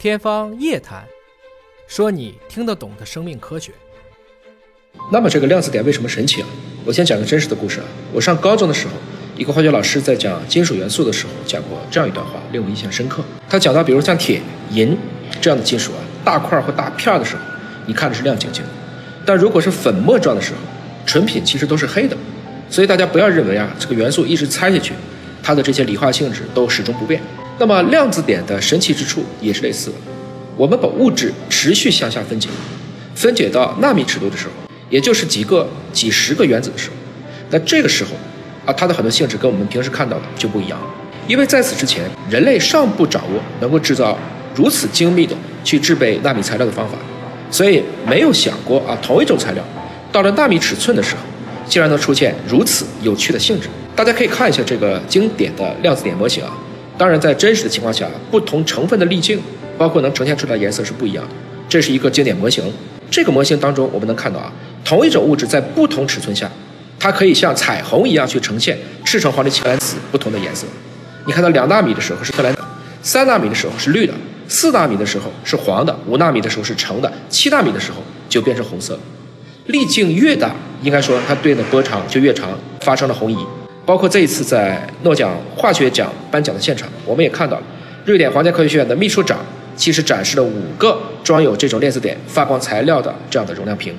天方夜谭，说你听得懂的生命科学。那么这个量子点为什么神奇啊？我先讲个真实的故事啊。我上高中的时候，一个化学老师在讲金属元素的时候讲过这样一段话，令我印象深刻。他讲到，比如像铁、银这样的金属啊，大块或大片的时候，你看的是亮晶晶；但如果是粉末状的时候，纯品其实都是黑的。所以大家不要认为啊，这个元素一直猜下去，它的这些理化性质都始终不变。那么量子点的神奇之处也是类似的，我们把物质持续向下分解，分解到纳米尺度的时候，也就是几个、几十个原子的时候，那这个时候，啊，它的很多性质跟我们平时看到的就不一样了，因为在此之前，人类尚不掌握能够制造如此精密的去制备纳米材料的方法，所以没有想过啊，同一种材料到了纳米尺寸的时候，竟然能出现如此有趣的性质。大家可以看一下这个经典的量子点模型啊。当然，在真实的情况下，不同成分的粒径，包括能呈现出来的颜色是不一样的。这是一个经典模型。这个模型当中，我们能看到啊，同一种物质在不同尺寸下，它可以像彩虹一样去呈现赤橙黄绿青蓝紫不同的颜色。你看到两纳米的时候是特蓝的，三纳米的时候是绿的，四纳米的时候是黄的，五纳米的时候是橙的，七纳米的时候就变成红色。粒径越大，应该说它对应的波长就越长，发生了红移。包括这一次在诺奖化学奖颁奖的现场，我们也看到了，瑞典皇家科学院的秘书长其实展示了五个装有这种链子点发光材料的这样的容量瓶。